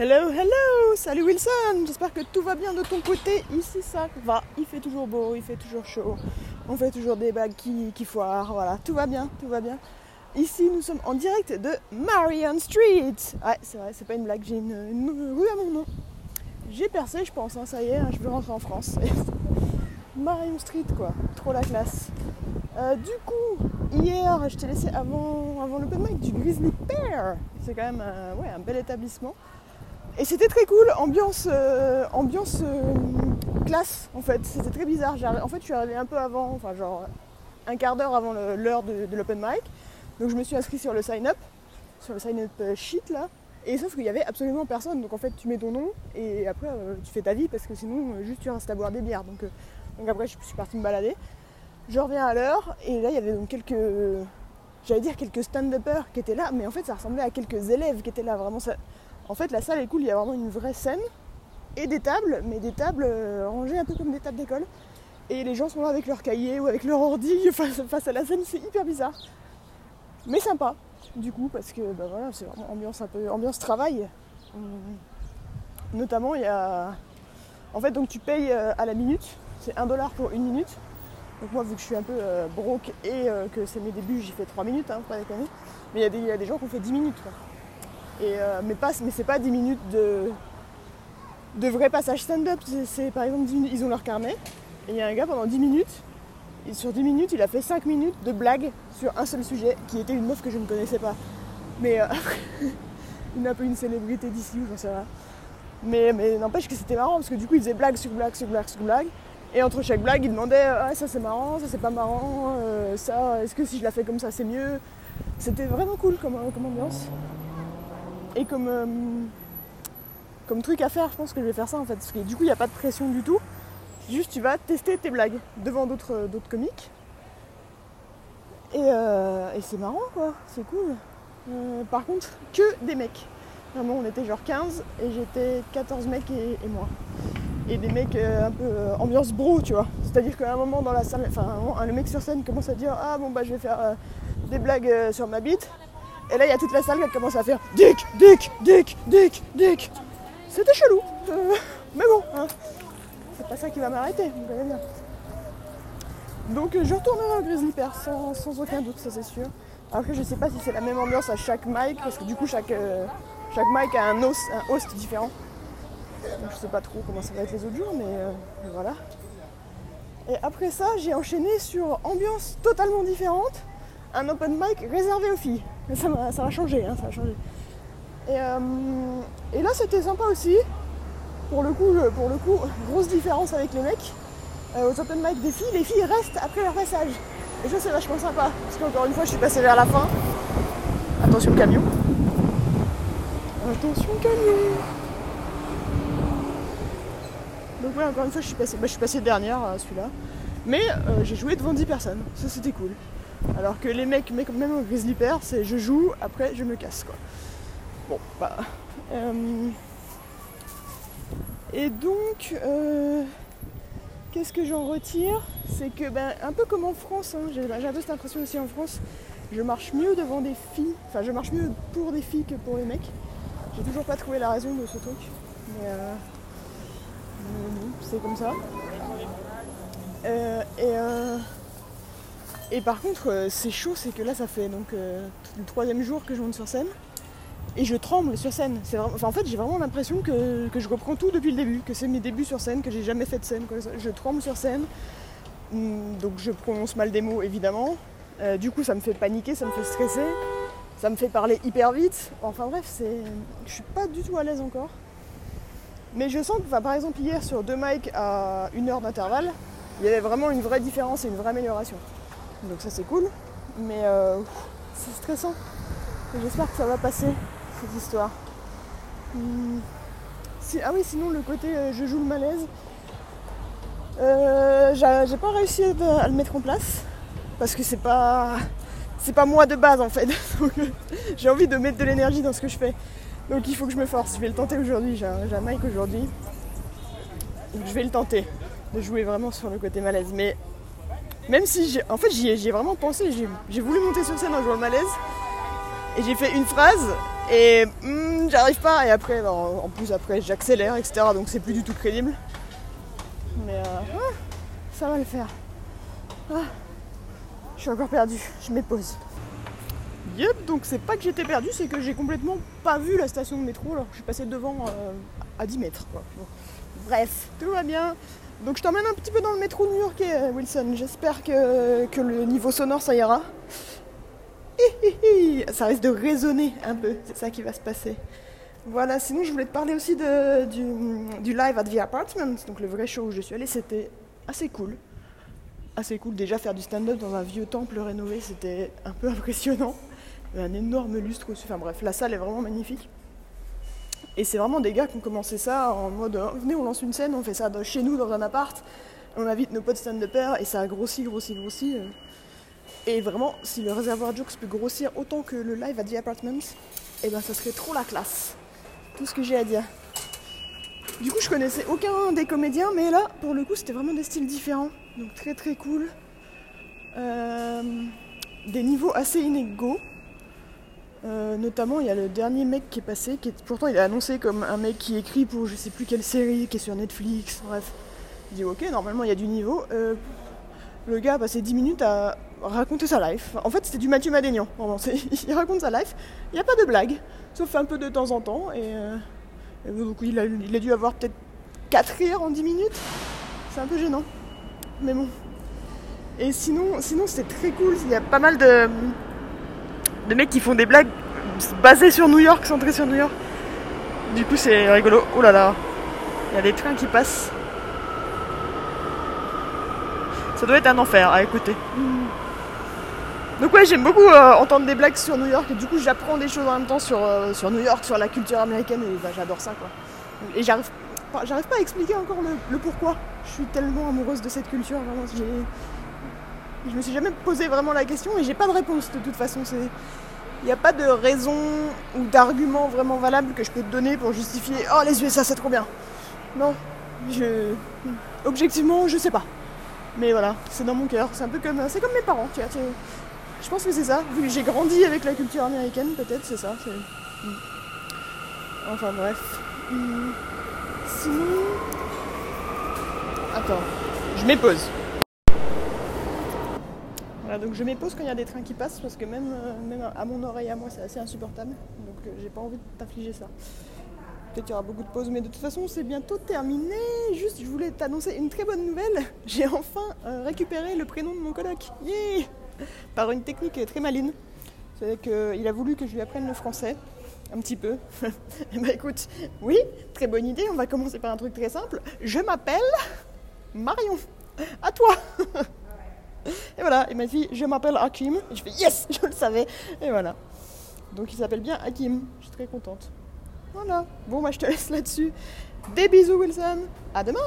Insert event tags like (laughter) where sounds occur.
Hello, hello, salut Wilson, j'espère que tout va bien de ton côté. Ici ça va, il fait toujours beau, il fait toujours chaud, on fait toujours des bagues qui, foirent, voilà, tout va bien, tout va bien. Ici nous sommes en direct de Marion Street. Ouais, c'est vrai, c'est pas une blague, j'ai une, rue à mon nom. J'ai percé, je pense, hein, ça y est, hein, je veux rentrer en France. (laughs) Marion Street, quoi, trop la classe. Euh, du coup, hier, je t'ai laissé avant, avant l'open mic du Grizzly Pear. C'est quand même ouais, un bel établissement. Et c'était très cool, ambiance, euh, ambiance euh, classe en fait. C'était très bizarre. En fait, je suis arrivée un peu avant, enfin genre un quart d'heure avant l'heure de, l'open mic. Donc je me suis inscrite sur le sign-up, sur le sign-up euh, sheet là. Et sauf qu'il y avait absolument personne. Donc en fait, tu mets ton nom et après tu fais ta vie parce que sinon, juste tu restes à boire des bières. Donc, donc après, je suis partie me balader. Je reviens à l'heure et là, il y avait donc quelques j'allais dire quelques stand-uppers qui étaient là, mais en fait ça ressemblait à quelques élèves qui étaient là. Vraiment, ça, en fait, la salle est cool, il y a vraiment une vraie scène et des tables, mais des tables euh, rangées un peu comme des tables d'école. Et les gens sont là avec leur cahier ou avec leur ordi (laughs) face, à la scène, c'est hyper bizarre. Mais sympa, du coup, parce que bah voilà, c'est vraiment ambiance un peu ambiance travail. Notamment, il y a. En fait, donc tu payes euh, à la minute, c'est un dollar pour une minute. Donc moi, vu que je suis un peu euh, broke et que c'est mes débuts, j'ai fait 3 minutes, hein, pas déconner. Mais il y, a des gens qui ont fait 10 minutes. Euh, mais pas, c'est pas 10 minutes de, vrai passage stand-up. C'est par exemple 10 minutes, ils ont leur carnet. Et il y a un gars pendant 10 minutes. Et sur 10 minutes, il a fait 5 minutes de blagues sur un seul sujet, qui était une meuf que je ne connaissais pas. Mais euh, une un peu une célébrité d'ici ou j'en sais rien. Mais, n'empêche que c'était marrant parce que du coup il faisait blague sur blague sur blague sur blague. Et entre chaque blague, il demandait ah, ça c'est marrant, ça c'est pas marrant, euh, ça est-ce que si je la fais comme ça c'est mieux? C'était vraiment cool comme ambiance. Et comme, euh, comme truc à faire, je pense que je vais faire ça en fait. Parce que du coup, il n'y a pas de pression du tout. Juste, tu vas tester tes blagues devant d'autres, euh, comiques. Euh, et, c'est marrant quoi, c'est cool. par contre, que des mecs. Vraiment, on était genre 15 et j'étais 14 mecs et, moi. Et des mecs un peu ambiance bro, tu vois. C'est-à-dire qu'à un moment dans la salle, enfin, le mec sur scène commence à dire Ah bon, bah je vais faire des blagues sur ma bite. Et là, il y a toute la salle qui commence à faire Dick, Dick, Dick, Dick, Dick. C'était chelou. Euh, mais bon, hein. c'est pas ça qui va m'arrêter, vous voyez bien. Donc euh, je retournerai au Grizzly Pear sans, aucun doute, ça c'est sûr. Après, je sais pas si c'est la même ambiance à chaque mic, parce que du coup, chaque, euh, chaque mic a un host, un host différent. Donc je sais pas trop comment ça va être les autres jours, mais voilà. Et après ça, j'ai enchaîné sur ambiance totalement différente, un open mic réservé aux filles ça va ça changé, hein, ça a changé. Euh, et, là c'était sympa aussi. Pour le coup, pour le coup, grosse différence avec les mecs. Euh, aux open mic des filles, les filles restent après leur passage. Et ça c'est vachement sympa. Parce qu'encore une fois je suis passée vers la fin. Attention camion. Attention camion. Donc ouais encore une fois je suis passée, bah, je suis passée dernière à celui-là. Mais euh, j'ai joué devant 10 personnes. Ça c'était cool. Alors que les mecs, même au Grizzly Pear, c'est je joue, après je me casse quoi. Bon, bah. Euh, et donc, euh, qu'est-ce que j'en retire? C'est que, ben, un peu comme en France, hein, j'ai un peu cette impression aussi en France, je marche mieux devant des filles, enfin, je marche mieux pour des filles que pour les mecs. J'ai toujours pas trouvé la raison de ce truc, mais, euh, c'est comme ça. et et par contre, euh, c'est chaud, c'est que là, ça fait donc euh, le troisième jour que je monte sur scène. Et je tremble sur scène. en fait, j'ai vraiment l'impression que, je reprends tout depuis le début, que c'est mes débuts sur scène, que j'ai jamais fait de scène. Je tremble sur scène, hum, donc je prononce mal des mots évidemment. Euh, du coup, ça me fait paniquer, ça me fait stresser, ça me fait parler hyper vite. Enfin bref, c'est, je suis pas du tout à l'aise encore. Mais je sens que, par exemple, hier sur deux mics à une heure d'intervalle, il y avait vraiment une vraie différence et une vraie amélioration. Donc ça c'est cool. Mais euh, c'est stressant. J'espère que ça va passer, cette histoire. Hmm. ah oui, sinon le côté euh, je joue le malaise, euh, j'ai pas réussi à, le mettre en place. Parce que c'est pas. Pas moi de base en fait. (laughs) j'ai envie de mettre de l'énergie dans ce que je fais. Donc il faut que je me force. Je vais le tenter aujourd'hui. J'ai un, un mic aujourd'hui. Donc je vais le tenter. De jouer vraiment sur le côté malaise. Mais même si, j'ai, en fait, j'y ai, vraiment pensé. J'ai, voulu monter sur scène en jouant le malaise. Et j'ai fait une phrase. Et hmm, j'arrive pas, et après, bah, en plus, après, j'accélère, etc. Donc c'est plus du tout crédible. Mais euh, ah, ça va le faire. Ah, je suis encore perdue, je m'épose. Yep, donc c'est pas que j'étais perdue, c'est que j'ai complètement pas vu la station de métro alors je suis passée devant euh, à 10 mètres. Bref, tout va bien. Donc je t'emmène un petit peu dans le métro new-yorkais, Wilson. J'espère que, le niveau sonore ça ira. Ça risque de résonner un peu, c'est ça qui va se passer. Voilà, sinon je voulais te parler aussi du, live at the Apartment, donc le vrai show où je suis allée, c'était assez cool. Assez cool, déjà faire du stand-up dans un vieux temple rénové, c'était un peu (laughs) impressionnant. Un énorme lustre aussi, enfin bref, la salle est vraiment magnifique. Et c'est vraiment des gars qui ont commencé ça en mode euh, venez, on lance une scène, on fait ça chez nous dans un appart, on invite nos potes stand-uppers et ça a grossi, grossi, grossi. euh. Et vraiment, si le réservoir jokes peut grossir autant que le live à The Apartments, eh ben ça serait trop la classe. Tout ce que j'ai à dire. Du coup, je connaissais aucun des comédiens, mais là, pour le coup, c'était vraiment des styles différents. Donc très très cool. Euh, des niveaux assez inégaux. Euh, notamment, il y a le dernier mec qui est passé, qui est, pourtant il est annoncé comme un mec qui écrit pour je sais plus quelle série, qui est sur Netflix, bref. Je dis ok, normalement il y a du niveau. Euh, le gars a passé 10 minutes à raconter sa life. En fait, c'était du Mathieu Madénian. Vraiment, (laughs) il raconte sa life. Il n'y a pas de blague, sauf un peu de temps en temps. Et, euh, donc, il a, il a dû avoir peut-être 4 rires en 10 minutes. C'est un peu gênant. Mais bon. Et sinon, sinon c'était très cool. Il y a pas mal de, de mecs qui font des blagues basées sur New York, centrées sur New York. Du coup, c'est rigolo. Oh là là, il y a des trains qui passent. Ça doit être un enfer à écouter. Donc ouais, j'aime beaucoup euh, entendre des blagues sur New York et du coup j'apprends des choses en même temps sur, euh, sur New York, sur la culture américaine et bah, j'adore ça quoi. Et j'arrive pas, à expliquer encore le, le pourquoi. Je suis tellement amoureuse de cette culture, vraiment. Je me suis jamais posé vraiment la question et j'ai pas de réponse de toute façon. Il n'y a pas de raison ou d'argument vraiment valable que je peux te donner pour justifier Oh les USA c'est trop bien. Non, je... objectivement je sais pas. Mais voilà, c'est dans mon cœur. C'est un peu comme, c'est comme mes parents. Tu vois, tu- Je pense que c'est ça. Vu que j'ai grandi avec la culture américaine, peut-être c'est ça. c'est- Mm. Enfin bref. Mm. Sinon. Attends, je m'épose. Voilà, donc je m'épose quand il y a des trains qui passent parce que même, euh, à mon oreille à moi c'est assez insupportable. Donc euh, j'ai pas envie de t'infliger ça. Peut-être qu'il y aura beaucoup de pauses, mais de toute façon c'est bientôt terminé. Juste, je voulais t'annoncer une très bonne nouvelle. (laughs) J'ai enfin euh, récupéré le prénom de mon coloc. Yeah Par une technique très maline. C'est qu'il a voulu que je lui apprenne le français. Un petit peu. (laughs) Eh ben écoute, oui, très bonne idée. On va commencer par un truc très simple. Je m'appelle Marion. À toi (laughs) Et voilà, il m'a dit je m'appelle Hakim. Je fais yes, (laughs) je le savais. Et voilà. Donc il s'appelle bien Hakim. Je suis très contente. Voilà. Bon, moi je te laisse là-dessus. Des bisous, Wilson. À demain.